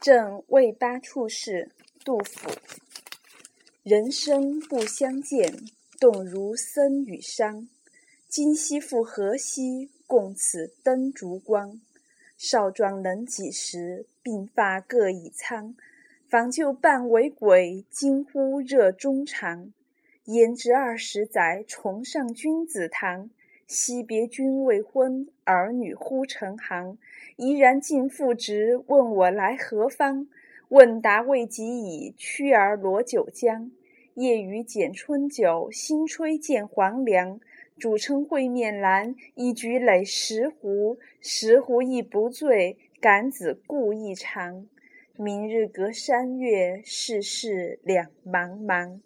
正未八处士，杜甫。人生不相见，动如参与商。今夕复何夕，共此灯烛光。少壮能几时，鬓发各已苍。访旧伴为鬼，惊呼热衷肠。焉知二十载，重上君子堂。惜别君未婚，儿女忽成行。怡然尽复职，问我来何方？问答未及已，驱儿罗九江。夜雨剪春酒，新炊见黄粱。主称会面难，一举累十壶。十壶亦不醉，感子故意长。明日隔山岳，世事两茫茫。